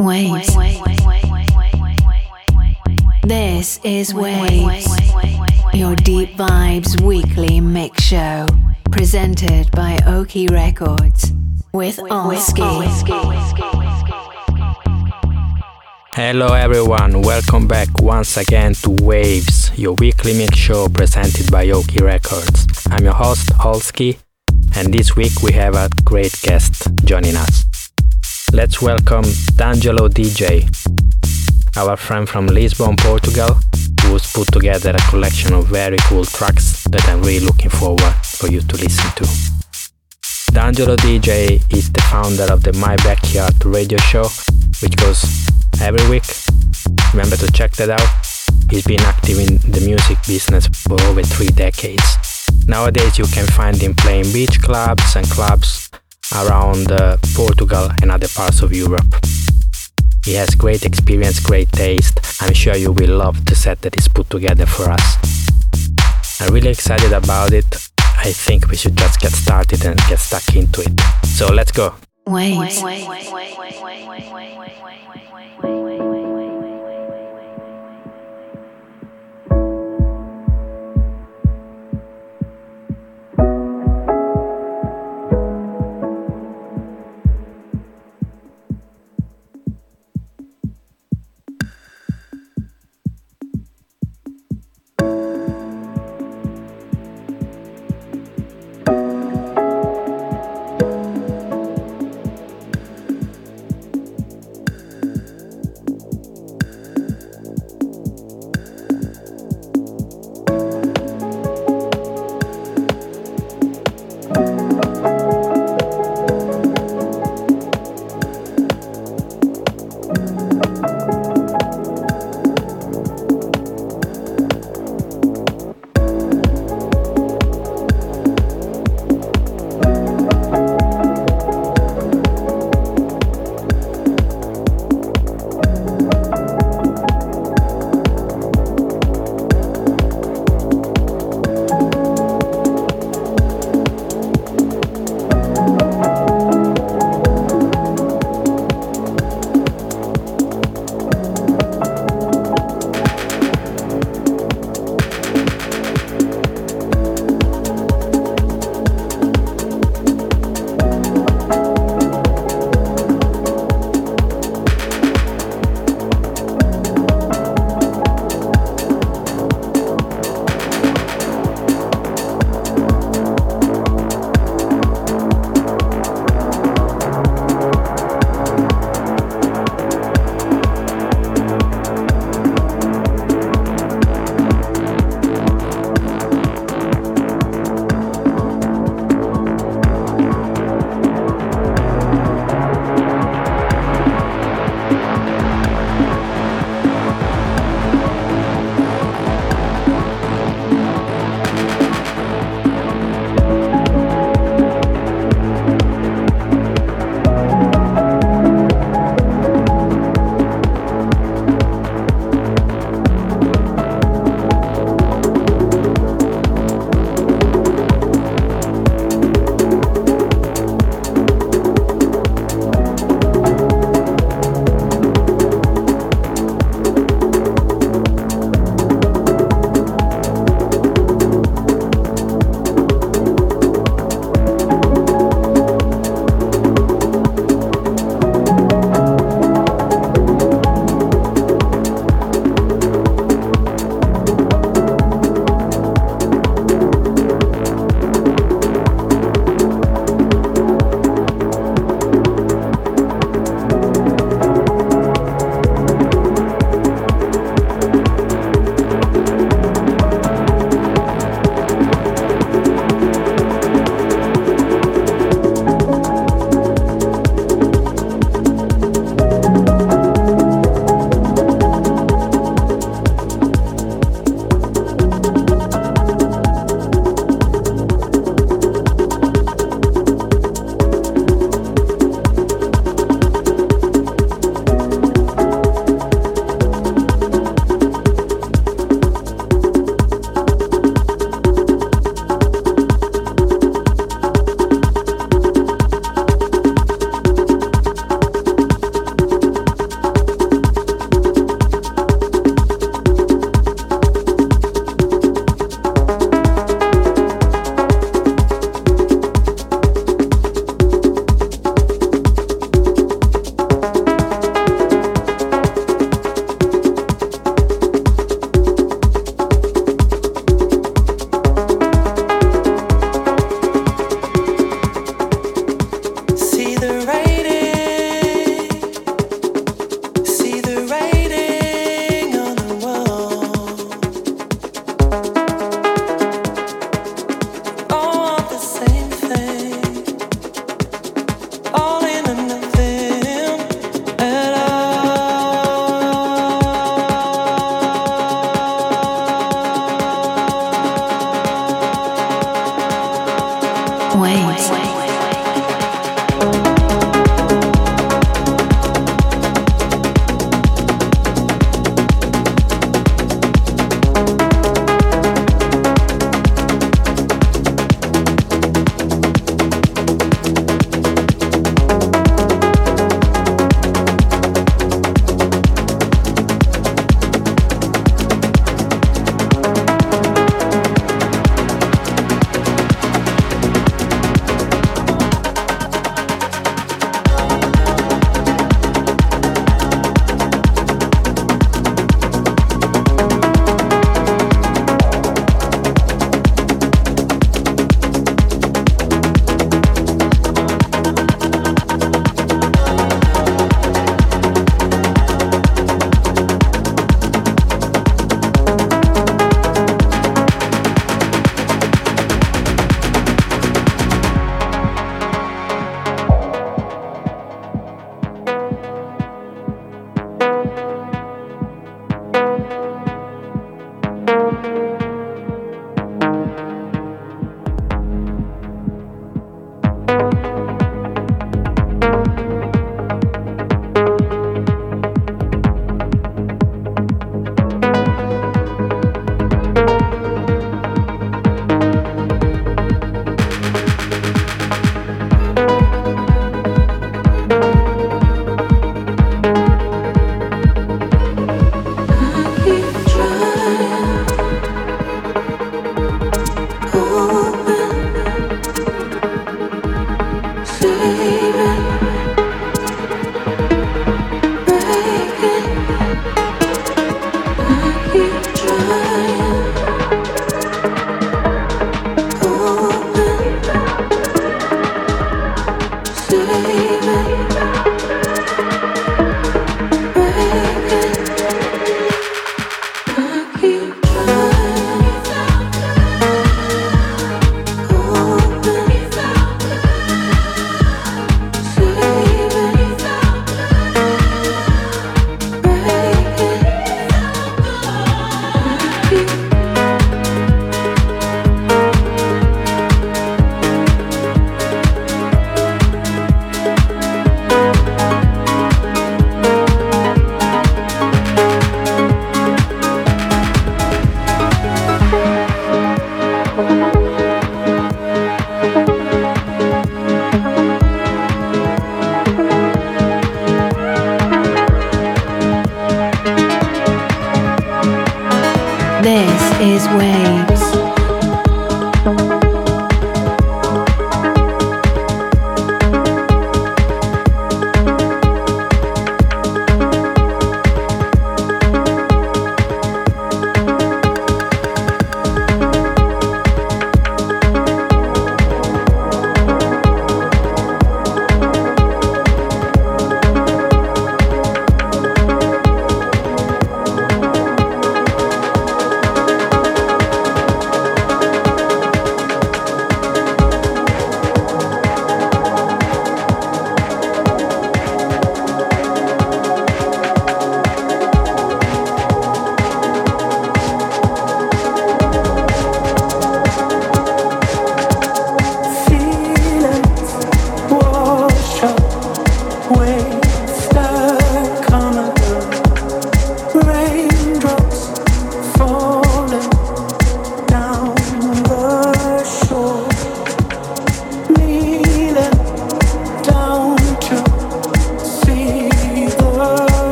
Waves. This is Waves, your deep vibes weekly mix show, presented by Oki Records with Olski. Hello everyone, welcome back once again to Waves, your weekly mix show presented by Oki Records. I'm your host Olski, and this week we have a great guest joining us. Let's welcome D'Angelo DJ, our friend from Lisbon, Portugal, who's put together a collection of very cool tracks that I'm really looking forward for you to listen to. D'Angelo DJ is the founder of the My Backyard radio show, which goes every week. Remember to check that out. He's been active in the music business for over three decades. Nowadays, you can find him playing beach clubs and clubs around uh, Portugal and other parts of Europe. He has great experience, great taste. I'm sure you will love the set that he's put together for us. I'm really excited about it. I think we should just get started and get stuck into it. So let's go. Waves.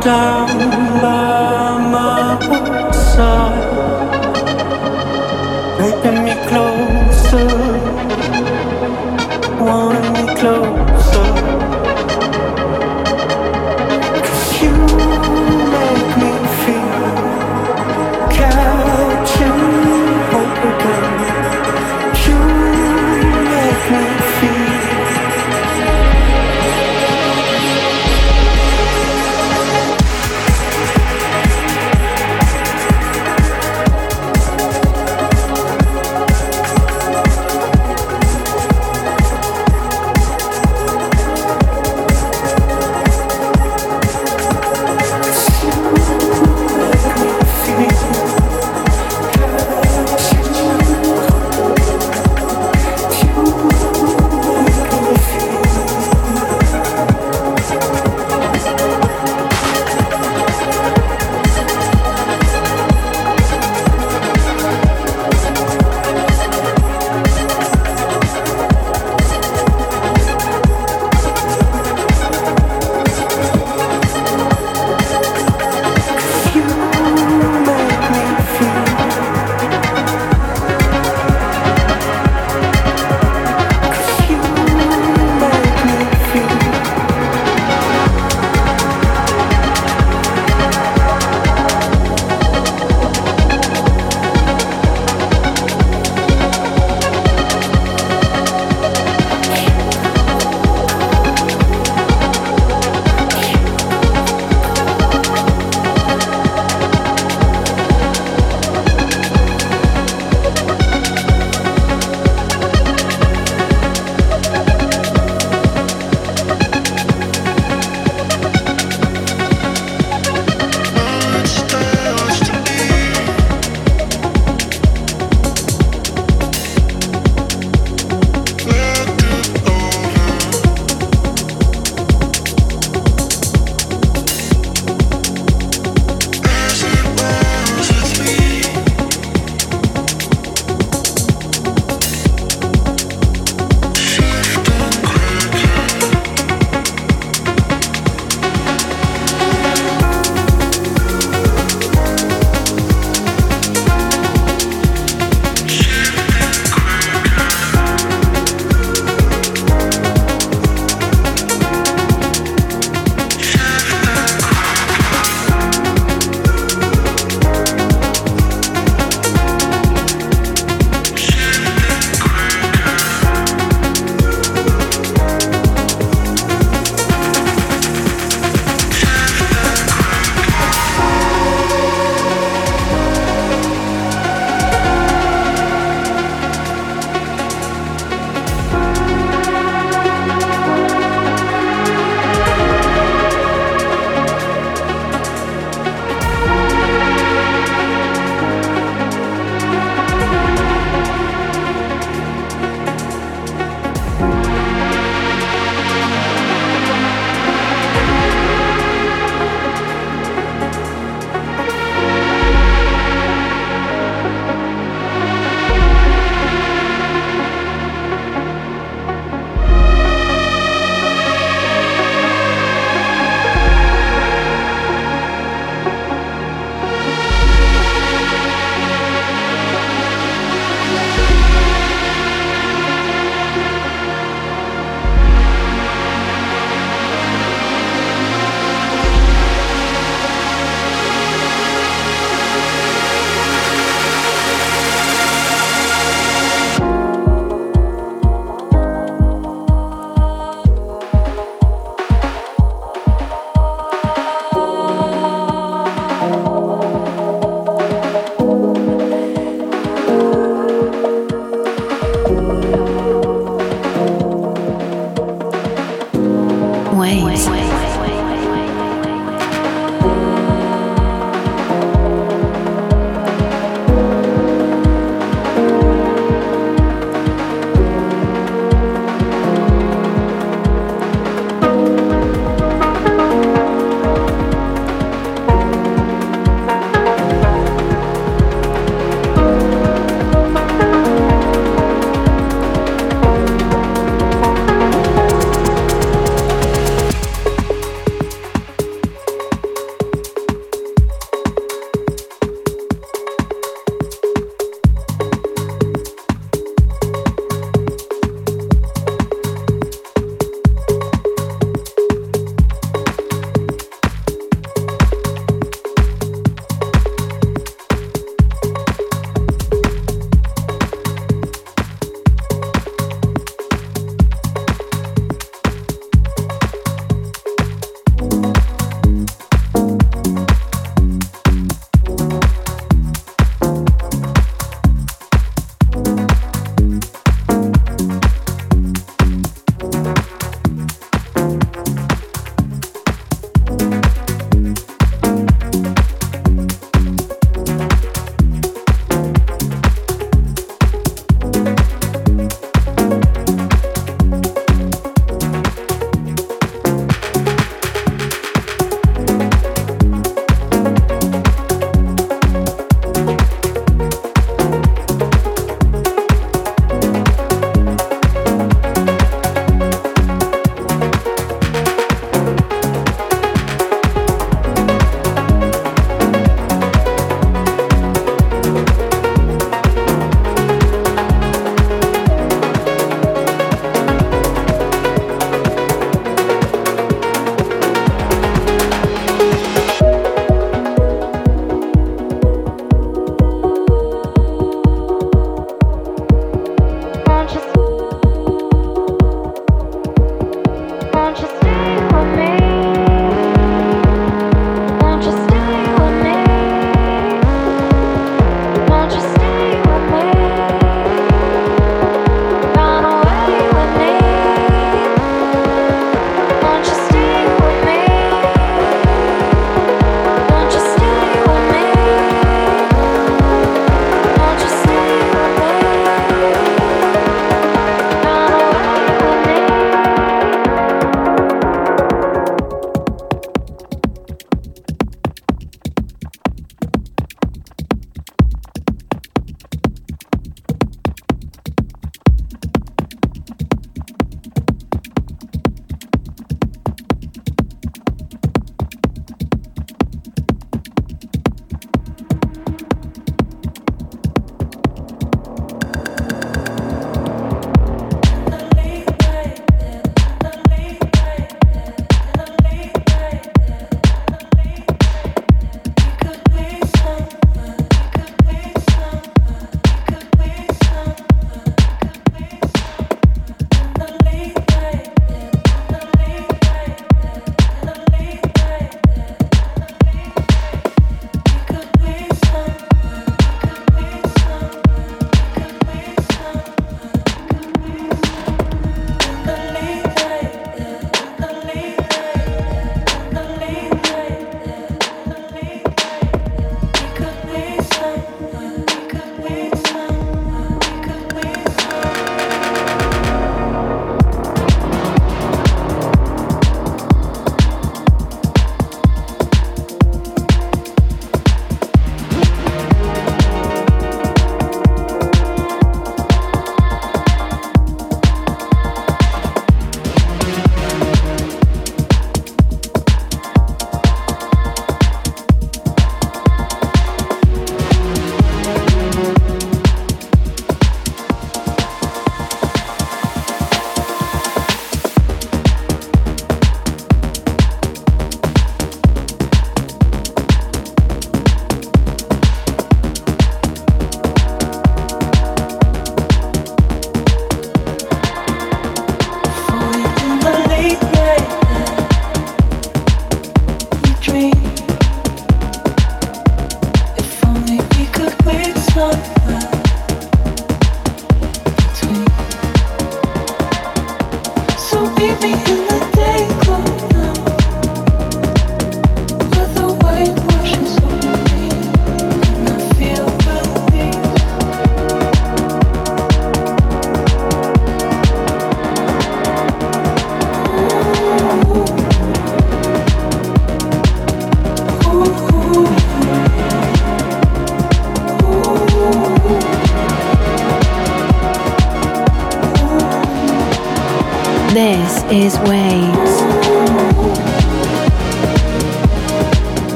down.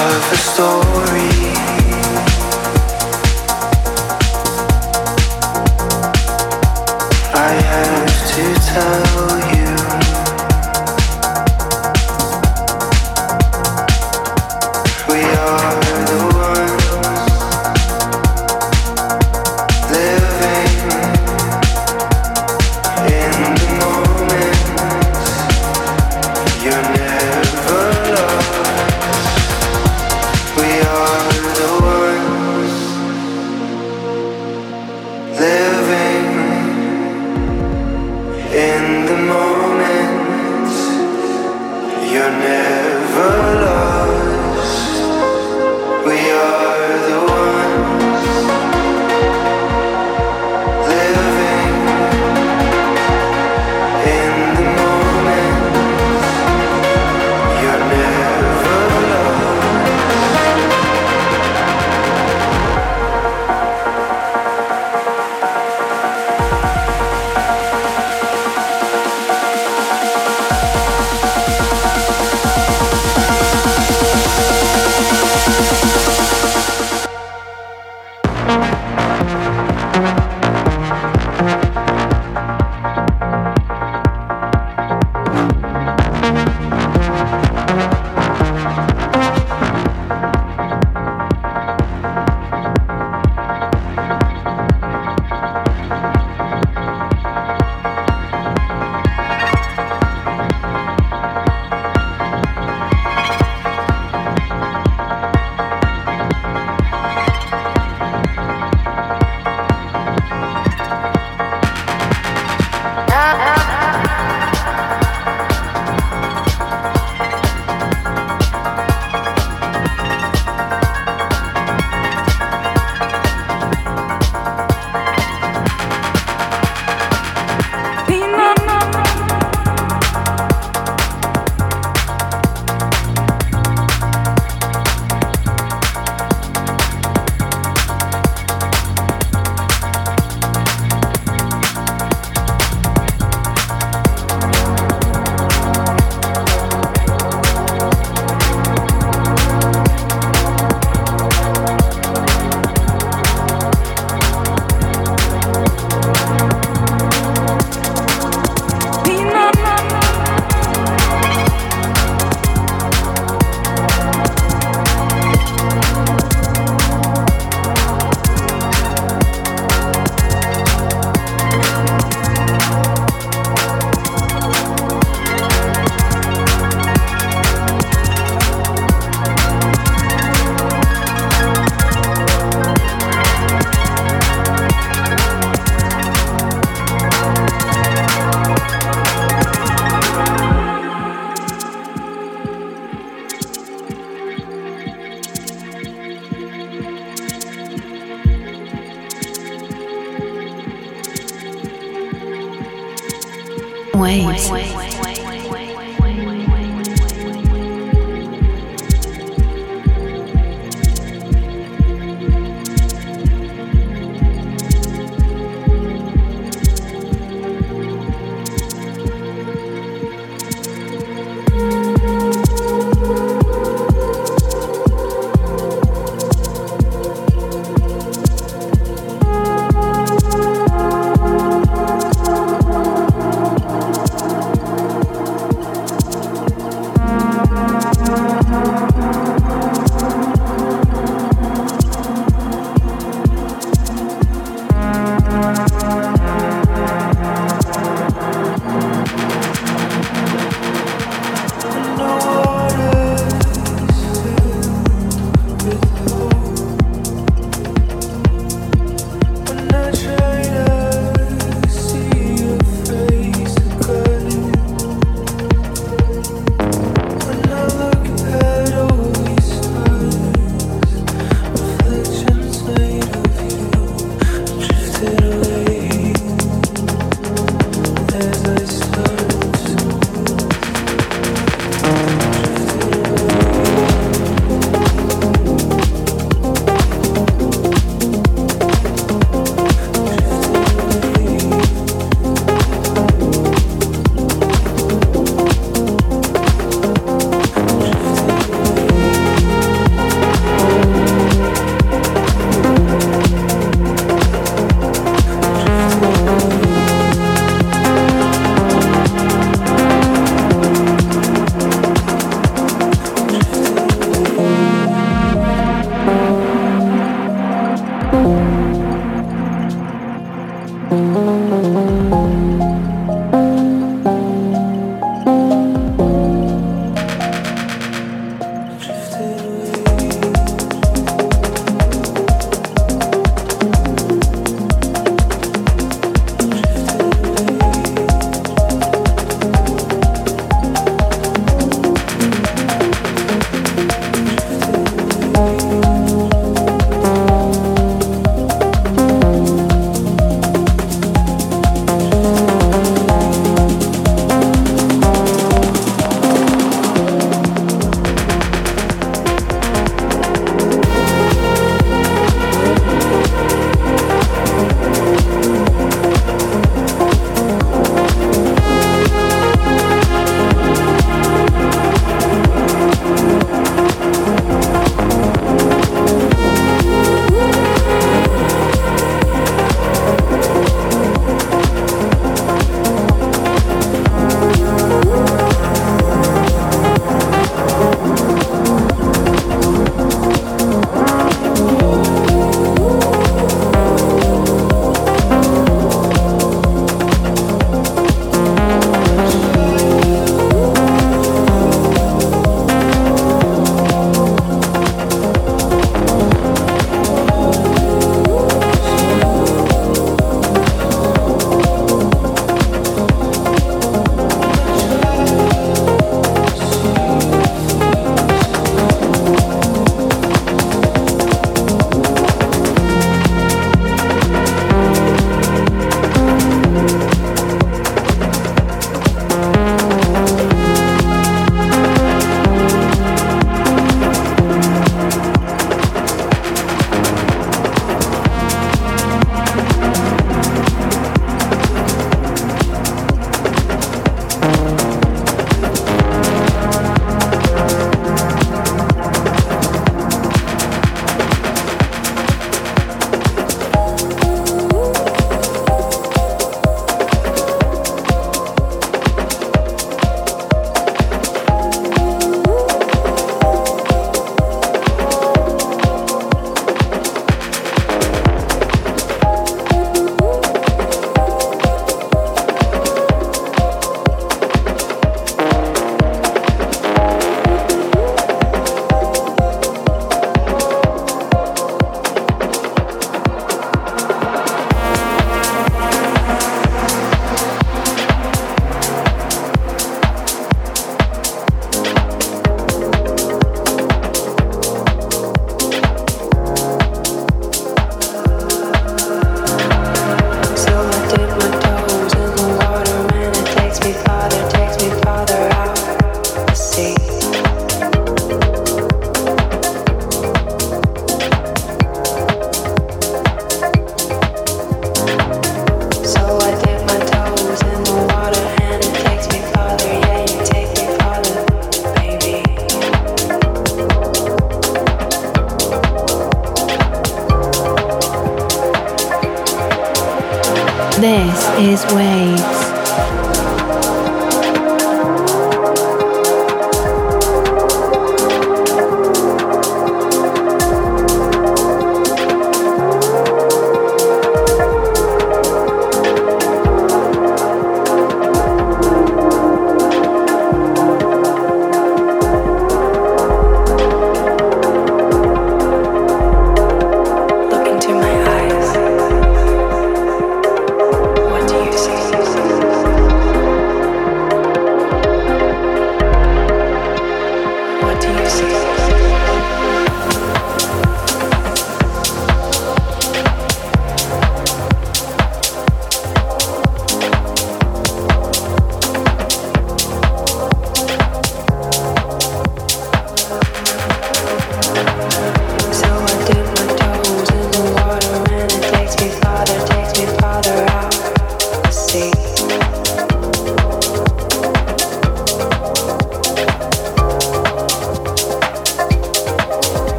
Waves.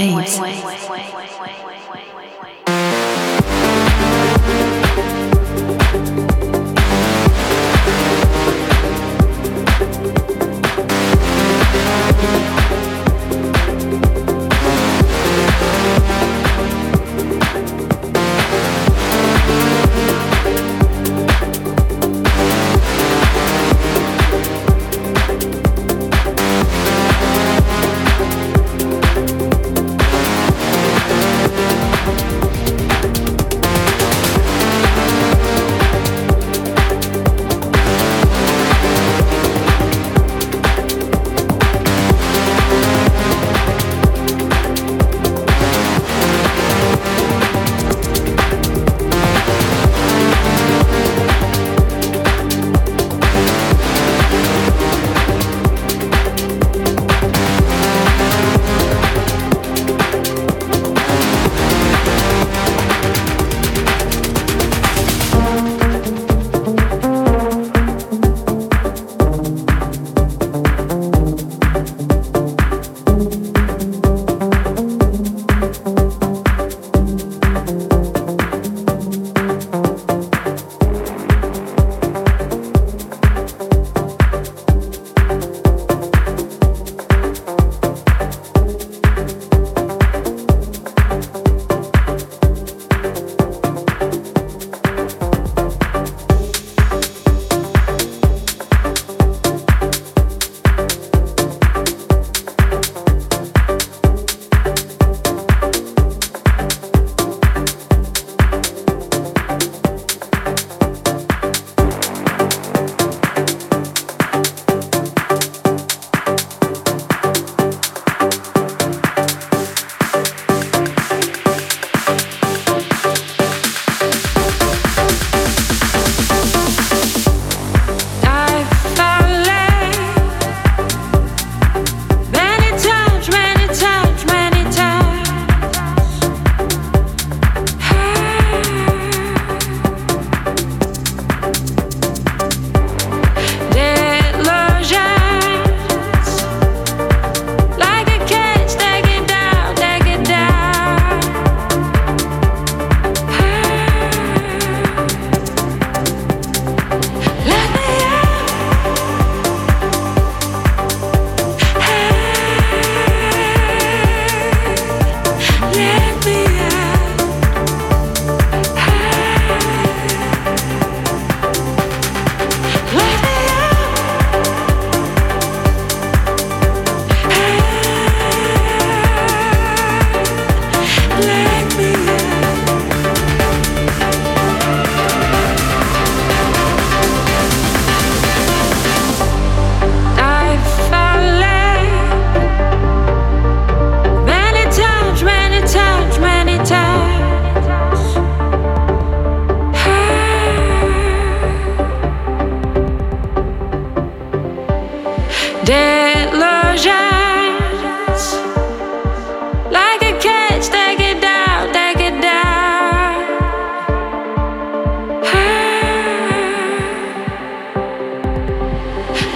waves. waves.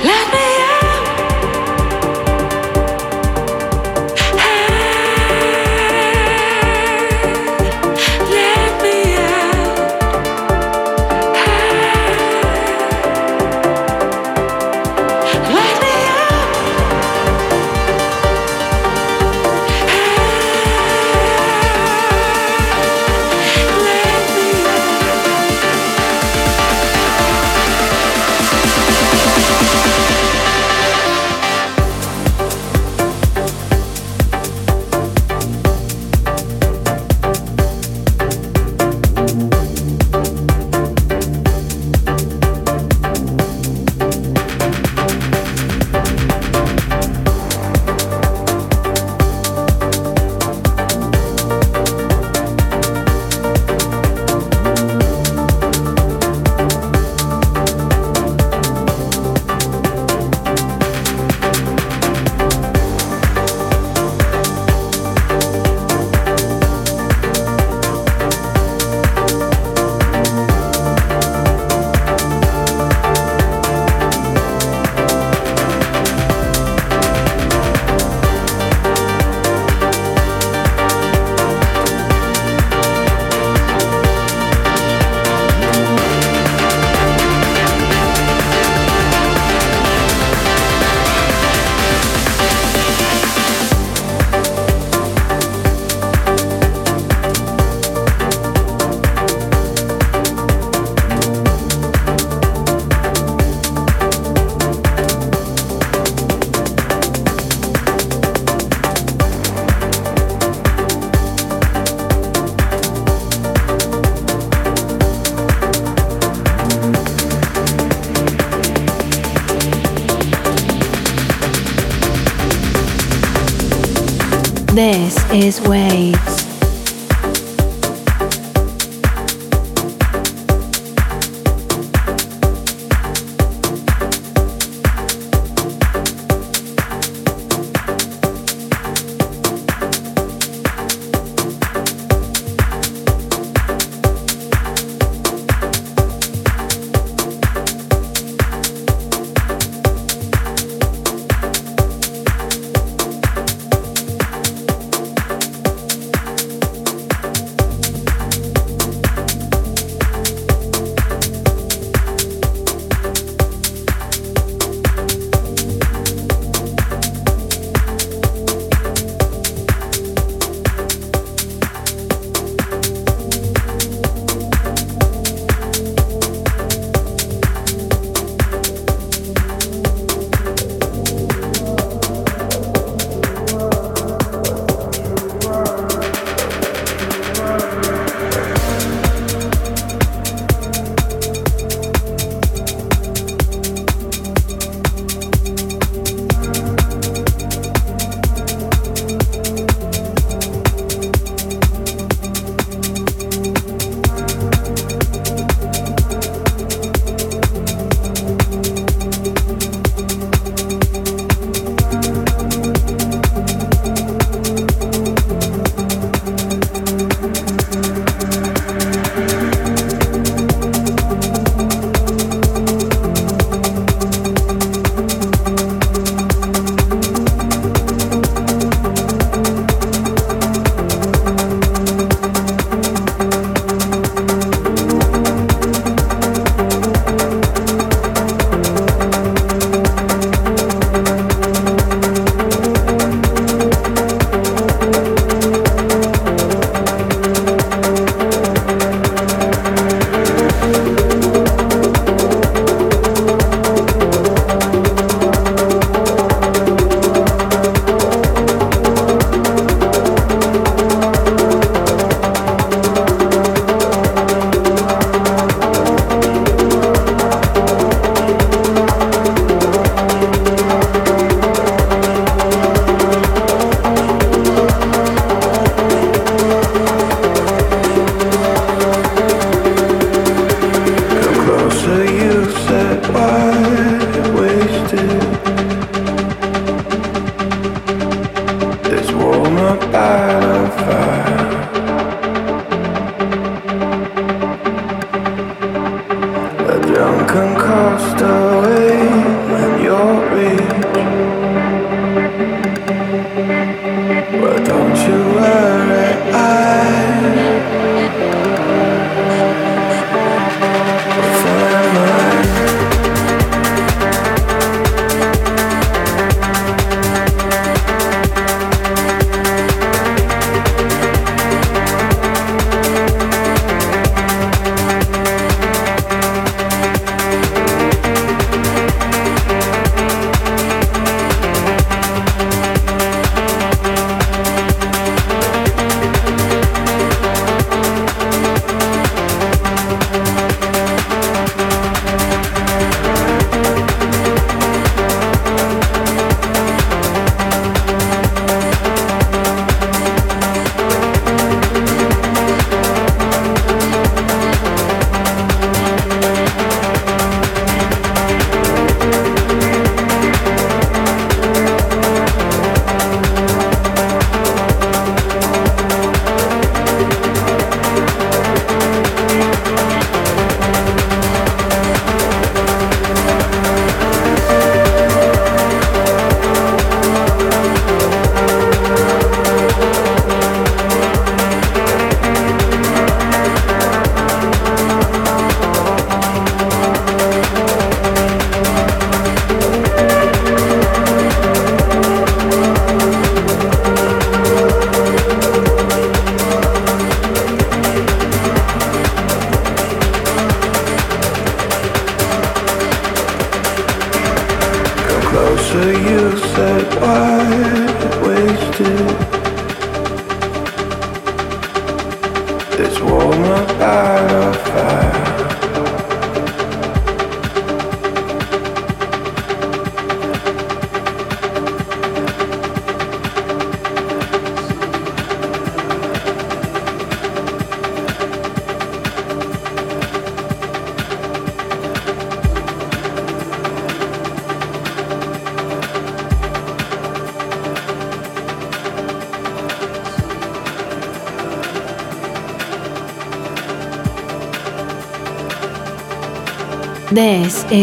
Let This is Waves.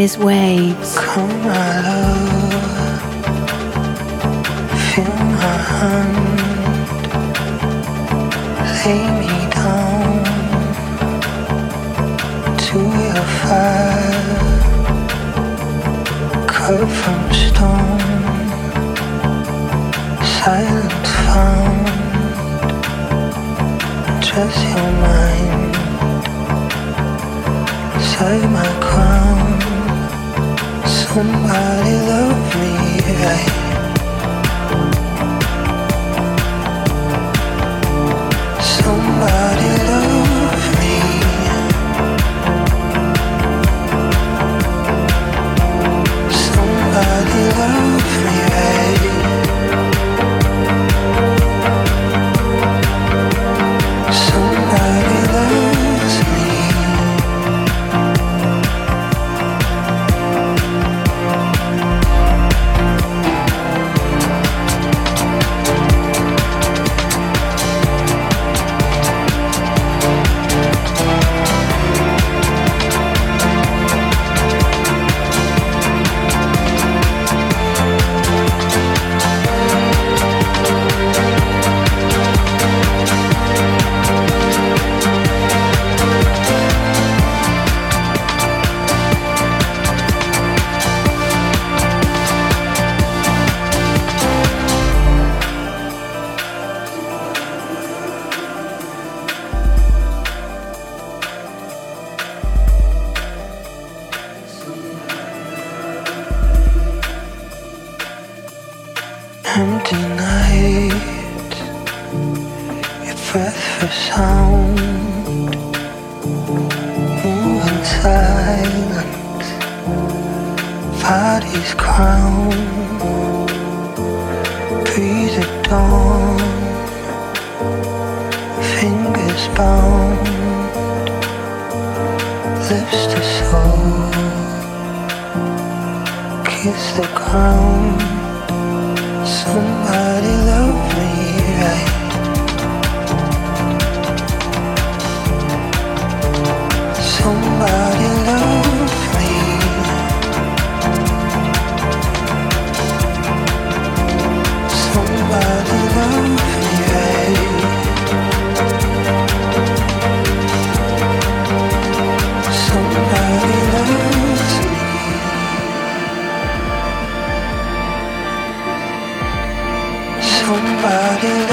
This is Waves. Come, my love, feel my hand, lay me down. To your fire, cut from stone, silence found, just your mind, inside my crown. Somebody love me breath for sound, moving silent, bodies crown, breathe at dawn, fingers bound, lips to soul, kiss the ground. Somebody love Yeah.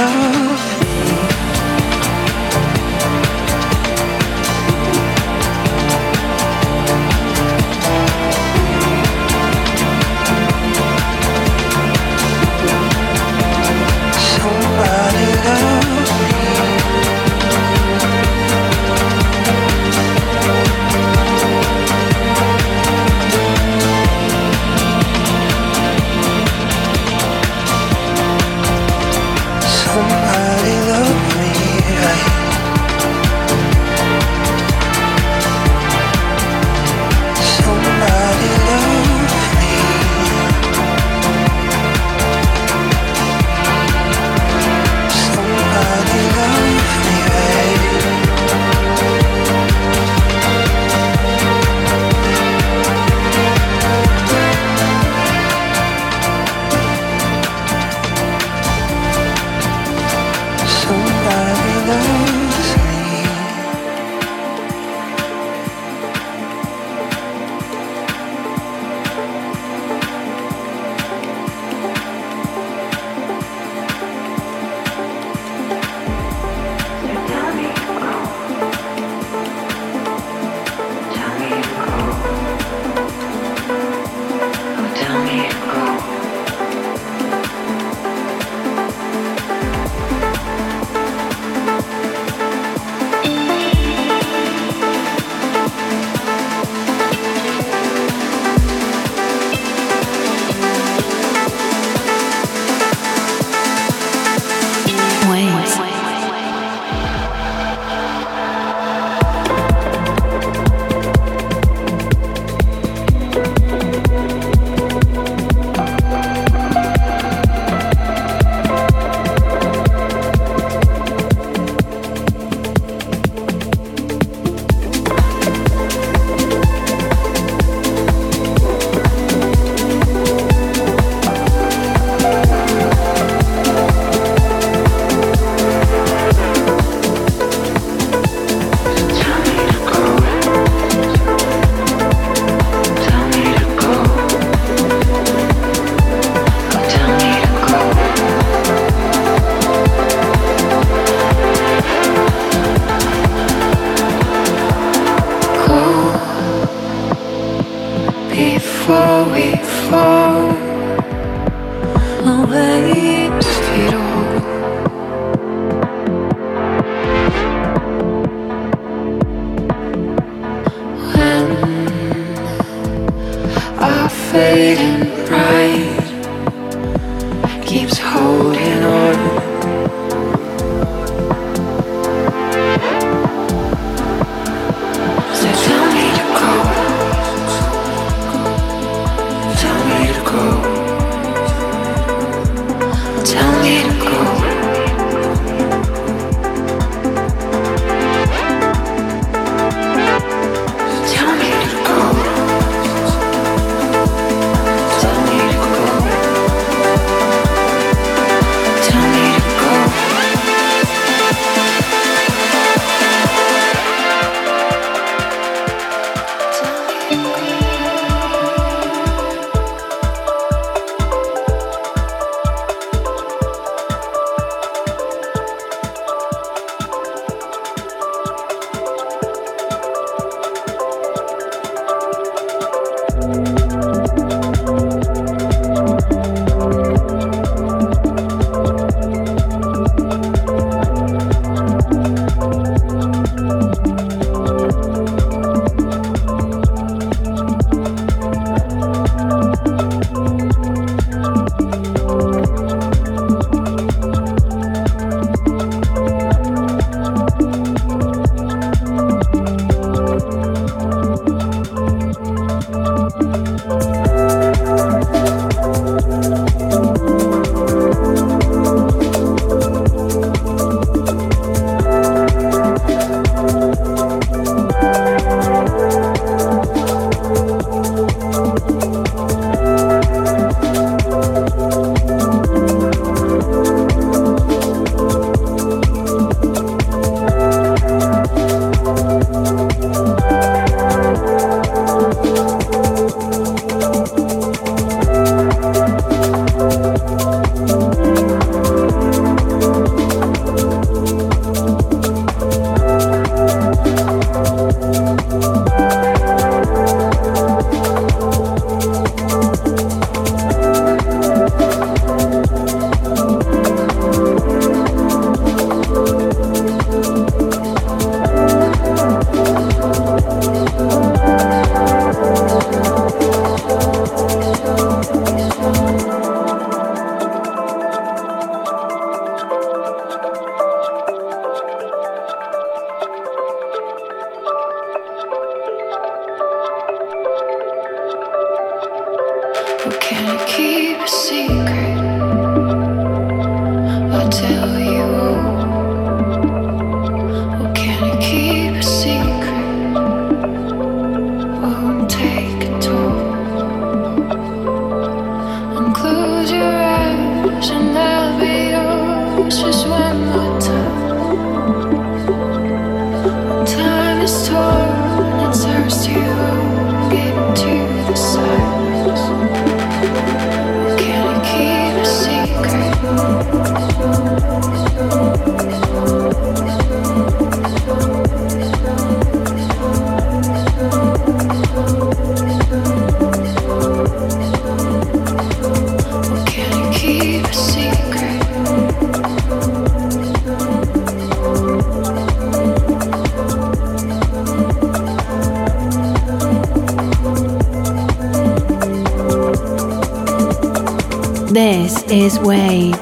This is Waves.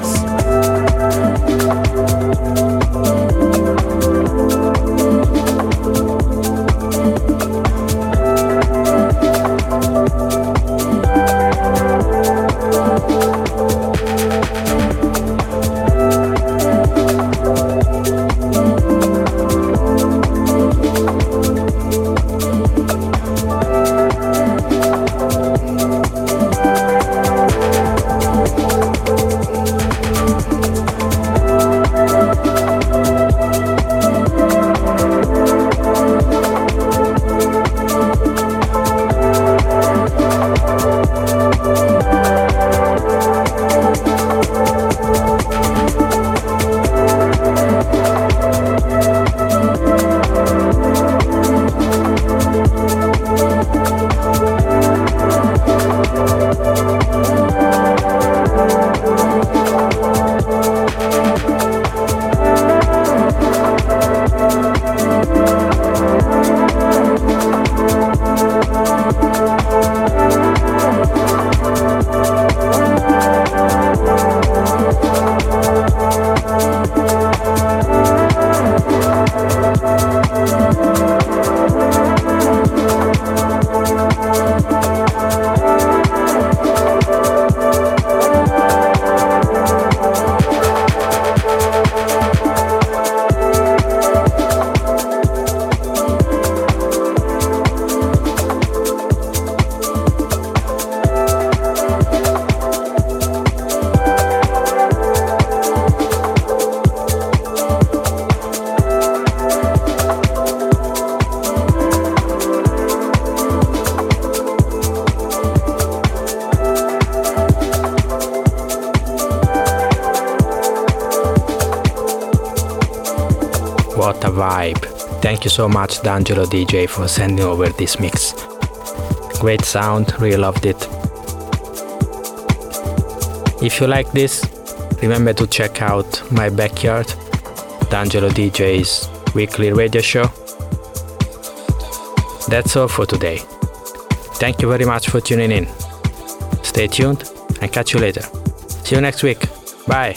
Thank you so much, D'Angelo DJ, for sending over this mix. Great sound, really loved it. If you like this, remember to check out my backyard, D'Angelo DJ's weekly radio show. That's all for today. Thank you very much for tuning in. Stay tuned and catch you later. See you next week. Bye.